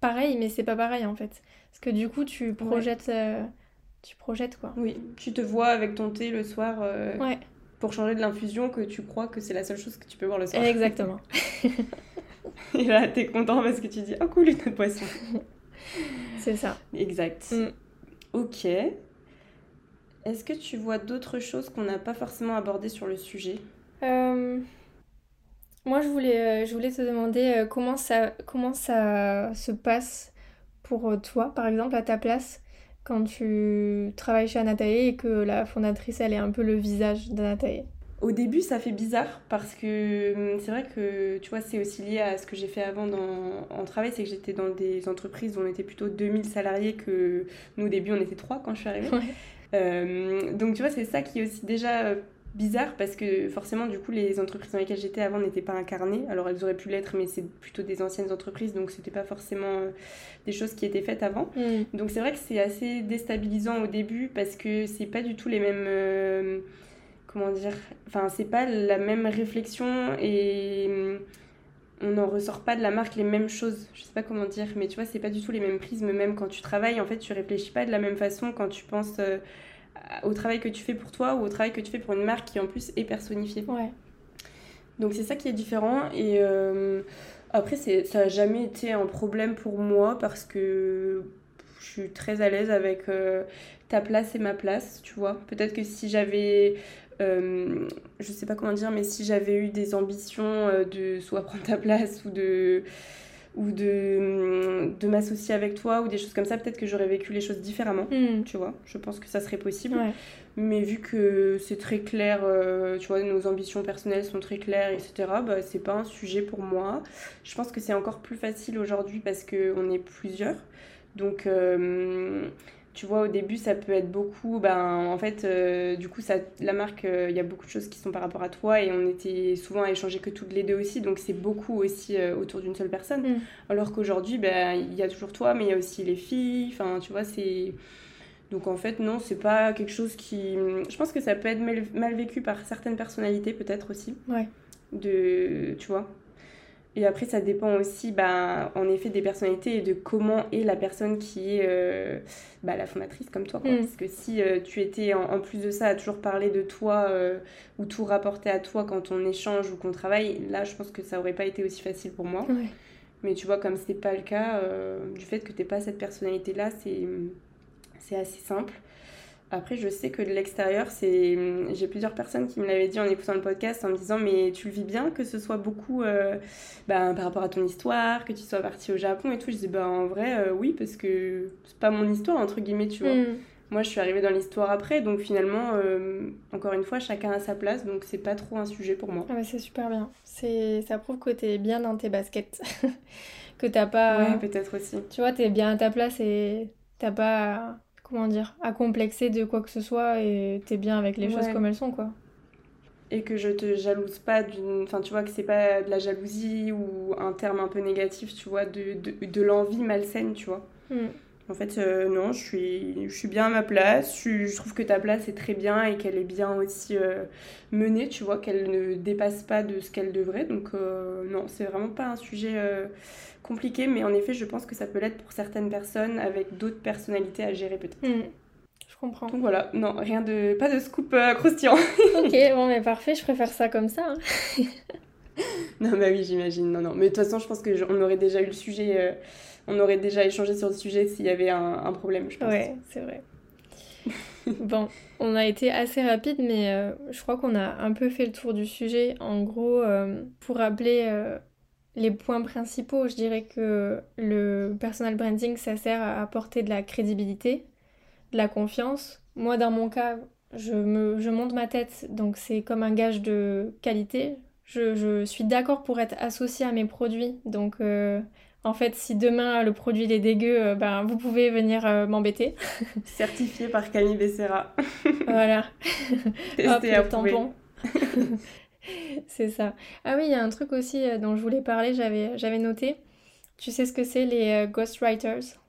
pareil, mais c'est pas pareil en fait. Parce que du coup, tu projettes. tu projettes quoi. Oui, tu te vois avec ton thé le soir. Ouais pour changer de l'infusion que tu crois que c'est la seule chose que tu peux boire le soir. Exactement. Et là, t'es content parce que tu dis Oh, cool, une autre boisson. c'est ça. Exact. Mm. Ok. Est-ce que tu vois d'autres choses qu'on n'a pas forcément abordées sur le sujet? Euh, Moi, je voulais, euh, je voulais te demander euh, comment, ça, comment ça se passe pour toi, par exemple, à ta place? Quand tu travailles chez Anatae et que la fondatrice, elle est un peu le visage d'Anatae au début, ça fait bizarre parce que hum, c'est vrai que tu vois, c'est aussi lié à ce que j'ai fait avant dans, en travail, c'est que j'étais dans des entreprises où on était plutôt 2000 salariés que nous au début on était 3 quand je suis arrivée. Euh, donc tu vois, c'est ça qui est aussi déjà bizarre parce que forcément du coup les entreprises dans lesquelles j'étais avant n'étaient pas incarnées. Alors elles auraient pu l'être mais c'est plutôt des anciennes entreprises donc c'était pas forcément euh, des choses qui étaient faites avant. Mm. donc c'est vrai que c'est assez déstabilisant au début parce que c'est pas du tout les mêmes euh, comment dire enfin c'est pas la même réflexion et mm, on n'en ressort pas de la marque les mêmes choses. Je sais pas comment dire mais tu vois c'est pas du tout les mêmes prismes. Même quand tu travailles en fait tu réfléchis pas de la même façon quand tu penses euh, au travail que tu fais pour toi ou au travail que tu fais pour une marque qui en plus est personnifiée. Ouais. Donc c'est ça qui est différent et euh, après ça n'a jamais été un problème pour moi parce que je suis très à l'aise avec euh, ta place et ma place, tu vois. Peut-être que si j'avais euh, je sais pas comment dire, mais si j'avais eu des ambitions de soit prendre ta place ou de ou de, de m'associer avec toi ou des choses comme ça, peut-être que j'aurais vécu les choses différemment, hmm. tu vois. Je pense que ça serait possible. Mais vu que c'est très clair, euh, tu vois, nos ambitions personnelles sont très claires, etc., bah, c'est pas un sujet pour moi. Je pense que c'est encore plus facile aujourd'hui parce qu'on est plusieurs. Donc, euh, tu vois, au début, ça peut être beaucoup. Ben, en fait, euh, du coup, ça, la marque, euh, il y a beaucoup de choses qui sont par rapport à toi et on était souvent à échanger que toutes les deux aussi. Donc, c'est beaucoup aussi euh, autour d'une seule personne. Mm. Alors qu'aujourd'hui, ben, il y a toujours toi, mais il y a aussi les filles. Enfin, tu vois, c'est. Donc, en fait, non, c'est pas quelque chose qui. Je pense que ça peut être mal, mal vécu par certaines personnalités, peut-être aussi. Ouais. De. Tu vois et après, ça dépend aussi, bah, en effet, des personnalités et de comment est la personne qui est euh, bah, la fondatrice comme toi. Quoi. Mm. Parce que si euh, tu étais, en, en plus de ça, à toujours parler de toi euh, ou tout rapporter à toi quand on échange ou qu'on travaille, là, je pense que ça aurait pas été aussi facile pour moi. Ouais. Mais tu vois, comme c'est pas le cas, euh, du fait que t'es pas cette personnalité-là, c'est c'est assez simple. Après, je sais que de l'extérieur, c'est j'ai plusieurs personnes qui me l'avaient dit en écoutant le podcast en me disant mais tu le vis bien que ce soit beaucoup euh, ben, par rapport à ton histoire, que tu sois partie au Japon et tout. Je dis bah en vrai euh, oui parce que c'est pas mon histoire entre guillemets, tu vois. Mm. Moi, je suis arrivée dans l'histoire après, donc finalement, euh, encore une fois, chacun a sa place, donc c'est pas trop un sujet pour moi. Ah bah c'est super bien. C'est ça prouve que t'es bien dans tes baskets. que t'as pas. Ouais, peut-être aussi. Tu vois, t'es bien à ta place et t'as pas. Comment dire À complexer de quoi que ce soit et t'es bien avec les choses comme elles sont, quoi. Et que je te jalouse pas d'une. Enfin, tu vois, que c'est pas de la jalousie ou un terme un peu négatif, tu vois, de, de, de l'envie malsaine, tu vois. Mm. En fait, euh, non, je suis, je suis bien à ma place. Je, trouve que ta place est très bien et qu'elle est bien aussi euh, menée, tu vois, qu'elle ne dépasse pas de ce qu'elle devrait. Donc, euh, non, c'est vraiment pas un sujet euh, compliqué, mais en effet, je pense que ça peut l'être pour certaines personnes avec d'autres personnalités à gérer peut-être. Mm. Je comprends. Donc voilà, non, rien de. Pas de scoop croustillant. ok, bon, mais parfait, je préfère ça comme ça. hein. non, bah oui, j'imagine. Non, non. Mais de toute façon, je pense qu'on aurait déjà eu le sujet. On aurait déjà échangé sur le sujet s'il y avait un, problème, je pense. Ouais, c'est vrai. bon, on a été assez rapide, mais euh, je crois qu'on a un peu fait le tour du sujet. En gros, euh, pour rappeler euh, les points principaux, je dirais que le personal branding, ça sert à apporter de la crédibilité, de la confiance. Moi, dans mon cas, je, me, je monte ma tête, donc c'est comme un gage de qualité. Je, je suis d'accord pour être associée à mes produits, donc en fait, si demain le produit il est dégueu, euh, ben, vous pouvez venir euh, m'embêter. Certifié par Camille Becerra. Voilà. Hop, Testé, le tampon. c'est ça. Ah oui, il y a un truc aussi euh, dont je voulais parler, j'avais, j'avais noté. Tu sais ce que c'est les ghostwriters?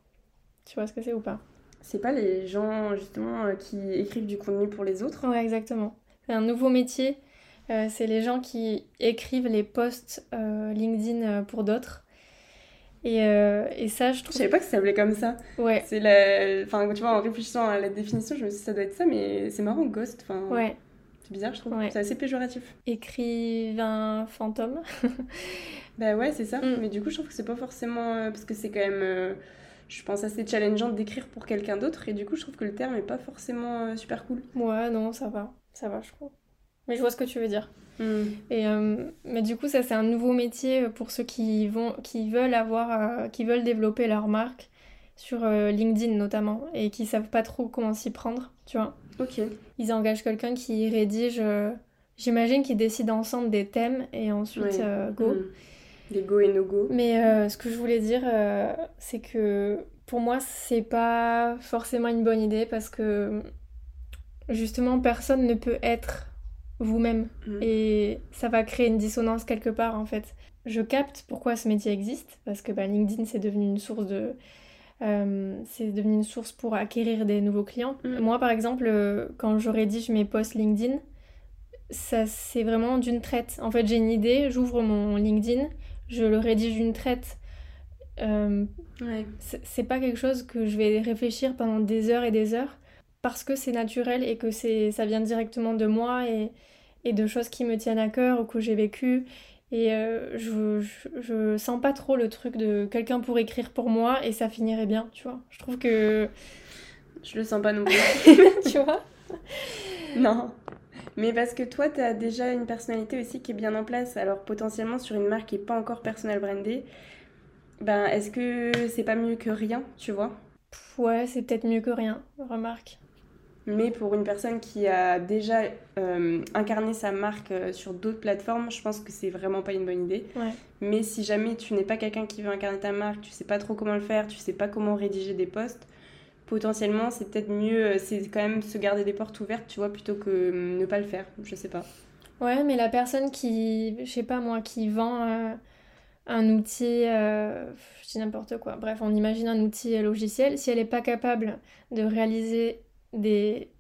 Tu vois ce que c'est ou pas? C'est pas les gens justement qui écrivent du contenu pour les autres? Ouais, exactement. C'est un nouveau métier. Euh, c'est les gens qui écrivent les posts euh, LinkedIn pour d'autres. Et, euh, et ça, je Je trouve. savais pas que ça s'appelait comme ça. Ouais, C'est la... Enfin, tu vois, en réfléchissant à la définition, je me suis dit ça doit être ça, mais c'est marrant, ghost. Enfin, ouais. C'est bizarre, je trouve. Ouais. C'est assez péjoratif. Écrivain fantôme. Bah ouais, c'est ça. Mm. Mais du coup, je trouve que c'est pas forcément. euh, Parce que c'est quand même. euh, Je pense assez challengeant d'écrire pour quelqu'un d'autre. Et du coup, je trouve que le terme est pas forcément euh, super cool. Ouais, non, ça va. Ça va, je trouve. Mais je vois ce que tu veux dire. Mm. Et, euh, mais du coup, ça, c'est un nouveau métier pour ceux qui, vont, qui veulent avoir, euh, qui veulent développer leur marque sur euh, LinkedIn notamment et qui savent pas trop comment s'y prendre, tu vois. Ok. Ils engagent quelqu'un qui rédige, j'imagine qu'ils décident ensemble des thèmes et ensuite Ouais. go. Mm. Des go et no go. Mais ce que je voulais dire, c'est que pour moi, c'est pas forcément une bonne idée parce que justement, personne ne peut être vous-même Mm. et ça va créer une dissonance quelque part en fait. Je capte pourquoi ce métier existe parce que bah, LinkedIn c'est devenu une source de euh, c'est devenu une source pour acquérir des nouveaux clients. Mm. Moi par exemple, euh, quand je rédige mes posts LinkedIn, ça c'est vraiment d'une traite. En fait, j'ai une idée, j'ouvre mon LinkedIn, je le rédige d'une traite. Euh, Ouais. c'est pas quelque chose que je vais réfléchir pendant des heures et des heures parce que c'est naturel et que c'est ça vient directement de moi et, et de choses qui me tiennent à cœur ou que j'ai vécu et euh, je, je, je sens pas trop le truc de quelqu'un pour écrire pour moi et ça finirait bien tu vois je trouve que Je le sens pas non plus. tu vois? Non. Mais parce que toi, tu as déjà une personnalité aussi qui est bien en place. Alors potentiellement sur une marque qui n'est pas encore personal brandée, ben est-ce que c'est pas mieux que rien, tu vois? Pff, ouais c'est peut-être mieux que rien remarque Mais pour une personne qui a déjà euh, incarné sa marque euh, sur d'autres plateformes, je pense que c'est vraiment pas une bonne idée. ouais Mais si jamais tu n'es pas quelqu'un qui veut incarner ta marque, tu sais pas trop comment le faire, tu sais pas comment rédiger des posts, potentiellement c'est peut-être mieux, c'est quand même se garder des portes ouvertes, tu vois, plutôt que ne pas le faire. Je sais pas. Ouais, mais la personne qui, je sais pas moi, qui vend un outil, je dis n'importe quoi, bref, on imagine un outil logiciel, si elle n'est pas capable de réaliser des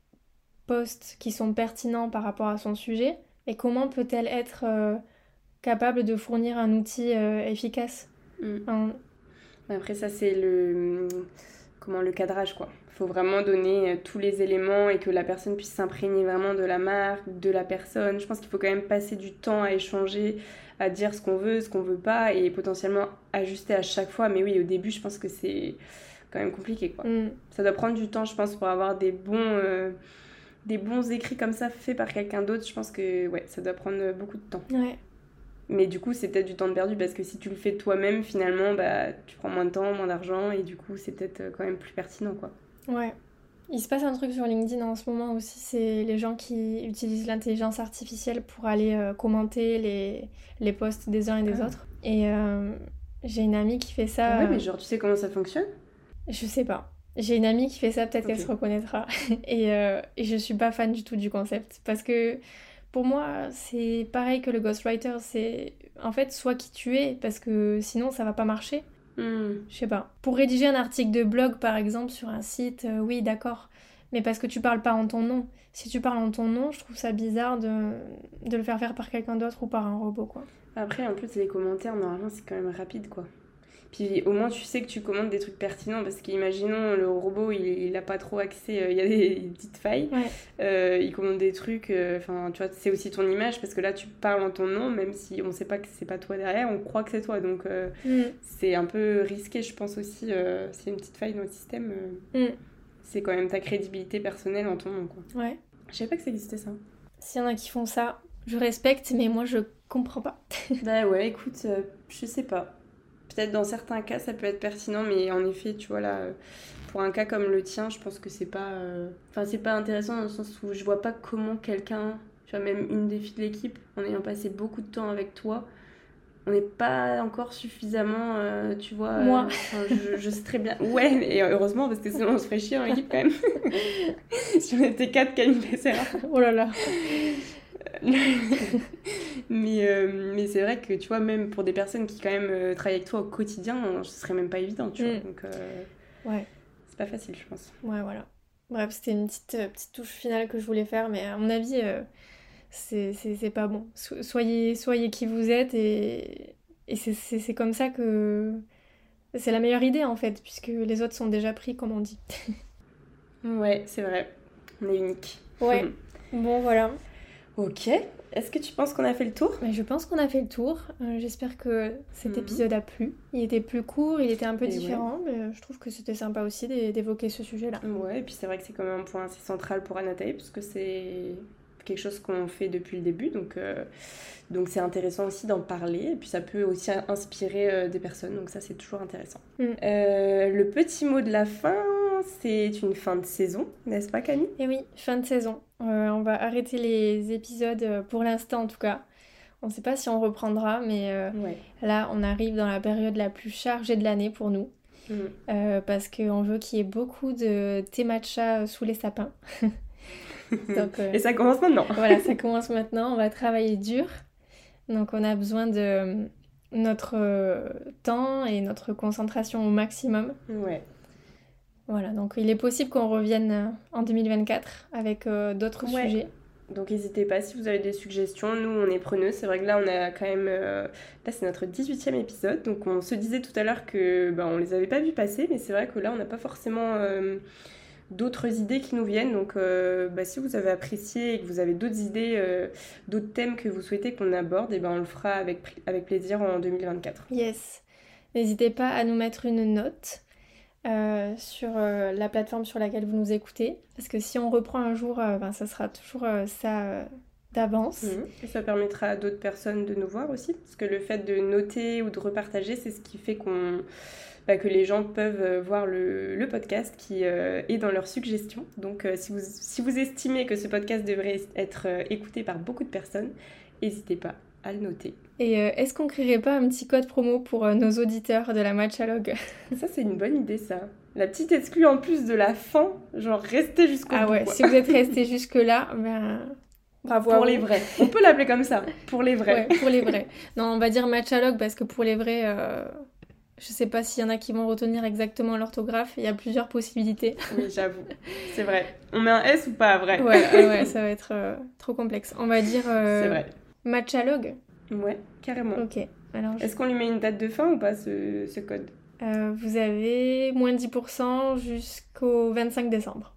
posts qui sont pertinents par rapport à son sujet, et comment peut-elle être capable de fournir un outil efficace? Mm. Après ça c'est le comment le cadrage quoi. Il faut vraiment donner euh, tous les éléments et que la personne puisse s'imprégner vraiment de la marque, de la personne. Je pense qu'il faut quand même passer du temps à échanger, à dire ce qu'on veut, ce qu'on veut pas et potentiellement ajuster à chaque fois. Mais oui, au début, je pense que c'est quand même compliqué quoi. Mm. Ça doit prendre du temps, je pense, pour avoir des bons euh, des bons écrits comme ça faits par quelqu'un d'autre. Je pense que ouais, ça doit prendre beaucoup de temps. Ouais. Mais du coup, c'est peut-être du temps de perdu parce que si tu le fais toi-même, finalement, bah, tu prends moins de temps, moins d'argent et du coup, c'est peut-être euh, quand même plus pertinent, quoi. Ouais. Il se passe un truc sur LinkedIn en ce moment aussi, c'est les gens qui utilisent l'intelligence artificielle pour aller euh, commenter les, les posts des uns et des ah. autres. Et euh, j'ai une amie qui fait ça. Ouais, mais genre, tu sais comment ça fonctionne? Je sais pas. J'ai une amie qui fait ça, peut-être qu'elle se reconnaîtra. et, et je suis pas fan du tout du concept. Parce que pour moi, c'est pareil que le ghostwriter, c'est en fait soit qui tu es, parce que sinon ça va pas marcher. Hmm. Je sais pas. Pour rédiger un article de blog par exemple sur un site, euh, oui d'accord, mais parce que tu parles pas en ton nom. Si tu parles en ton nom, je trouve ça bizarre de, de le faire faire par quelqu'un d'autre ou par un robot quoi. Après, en plus, les commentaires, normalement, c'est quand même rapide quoi. Puis au moins, tu sais que tu commandes des trucs pertinents parce qu'imaginons le robot, il n'a pas trop accès, euh, il y a des, petites failles. Euh, il commande des trucs, euh, enfin, tu vois, c'est aussi ton image parce que là, tu parles en ton nom, même si on ne sait pas que c'est pas toi derrière, on croit que c'est toi. Donc, mm. c'est un peu risqué, je pense aussi, s'il y a une petite faille dans le système. Mm. C'est quand même ta crédibilité personnelle en ton nom, quoi. Ouais. Je savais pas que ça existait ça. S'il y en a qui font ça, je respecte, mais moi, je comprends pas. bah ouais, écoute, je sais pas. Peut-être dans certains cas, ça peut être pertinent, mais en effet, tu vois, là, pour un cas comme le tien, je pense que c'est pas. Euh, enfin, c'est pas intéressant dans le sens où je vois pas comment quelqu'un, tu vois, même une des filles de l'équipe, en ayant passé beaucoup de temps avec toi, on n'est pas encore suffisamment, euh, tu vois. Moi. je, je, sais très bien. Ouais, et heureusement, parce que sinon on se ferait chier en équipe quand même. si on était quatre, Camille Oh là là. mais euh, mais c'est vrai que tu vois, même pour des personnes qui quand même euh, travaillent avec toi au quotidien, ce serait même pas évident, tu vois. Mm. Donc, euh, ouais. C'est pas facile, je pense. Ouais, voilà. Bref, c'était une petite, petite touche finale que je voulais faire, mais à mon avis, c'est pas bon. soyez, soyez qui vous êtes et, et c'est comme ça que. C'est la meilleure idée en fait, puisque les autres sont déjà pris, comme on dit. ouais, c'est vrai. On est unique. Ouais. bon, voilà. Ok. Est-ce que tu penses qu'on a fait le tour? Je pense qu'on a fait le tour. Euh, j'espère que cet mhm. épisode a plu. Il était plus court, il était un peu différent, mais je trouve que c'était sympa aussi d'évoquer ce sujet-là. Ouais, et puis c'est vrai que c'est quand même un point assez central pour Anataï, parce que c'est quelque chose qu'on fait depuis le début, donc euh, donc c'est intéressant aussi d'en parler, et puis ça peut aussi inspirer euh, des personnes, donc ça c'est toujours intéressant. Mm. le petit mot de la fin, c'est une fin de saison, n'est-ce pas Camille? Eh oui, fin de saison. Euh, on va arrêter les épisodes euh, pour l'instant en tout cas. On ne sait pas si on reprendra, mais euh, là on arrive dans la période la plus chargée de l'année pour nous. Mm. parce qu'on veut qu'il y ait beaucoup de thé matcha sous les sapins. Et ça commence maintenant. voilà, ça commence maintenant. On va travailler dur. Donc on a besoin de notre temps et notre concentration au maximum. Ouais. Voilà, donc il est possible qu'on revienne euh, en 2024 avec euh, d'autres sujets. Donc n'hésitez pas si vous avez des suggestions. Nous, on est preneux. C'est vrai que là, on a quand même... Euh, là, c'est notre 18e épisode. Donc on se disait tout à l'heure que ben, on les avait pas vus passer. Mais c'est vrai que là, on n'a pas forcément d'autres idées qui nous viennent. Donc bah, si vous avez apprécié et que vous avez d'autres idées, d'autres thèmes que vous souhaitez qu'on aborde, et eh ben, on le fera avec, avec plaisir en 2024. Yes. N'hésitez pas à nous mettre une note euh, sur euh, la plateforme sur laquelle vous nous écoutez. Parce que si on reprend un jour, euh, ben, ça sera toujours ça d'avance. Mhm. Et ça permettra à d'autres personnes de nous voir aussi. Parce que le fait de noter ou de repartager, c'est ce qui fait qu'on... Bah, que les gens peuvent voir le, le podcast qui est dans leurs suggestions. Donc si, vous, si vous estimez que ce podcast devrait être écouté par beaucoup de personnes, n'hésitez pas à le noter. Et euh, est-ce qu'on créerait pas un petit code promo pour euh, nos auditeurs de la Matchalog? Ça, c'est une bonne idée, ça. La petite exclue en plus de la fin, genre restez jusqu'au ah bout. ouais, quoi. si vous êtes restés jusque-là, ben. Bravo Pour les vrais. On peut l'appeler comme ça, pour les vrais. Ouais, pour les vrais. Non, on va dire matchalog parce que pour les vrais, euh, je sais pas s'il y en a qui vont retenir exactement l'orthographe. Il y a plusieurs possibilités. Oui, j'avoue. C'est vrai. On met un S ou pas, vrai? Ouais, ouais, ouais, ça va être euh, trop complexe. On va dire euh, C'est vrai. Matchalog. Ouais, carrément. Ok. Alors, je- Est-ce qu'on lui met une date de fin ou pas, ce, ce code? Euh, vous avez moins de 10% jusqu'au 25 décembre.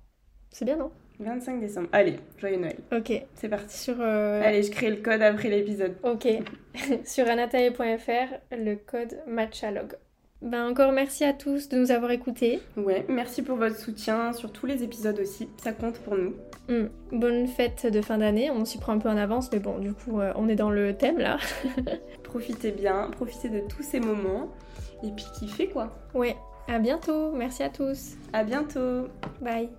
C'est bien, non? 25 décembre. Allez, joyeux Noël. Ok. C'est parti. Sur, euh, Allez, je crée le code après l'épisode. Ok. Sur anatae.fr, le code matchalog. Ben encore merci à tous de nous avoir écoutés. Ouais, merci pour votre soutien sur tous les épisodes aussi, ça compte pour nous. Hmm, bonne fête de fin d'année, on s'y prend un peu en avance, mais bon, du coup, euh, on est dans le thème là. profitez bien, profitez de tous ces moments, et puis kiffez quoi. Ouais, à bientôt, merci à tous. À bientôt. Bye.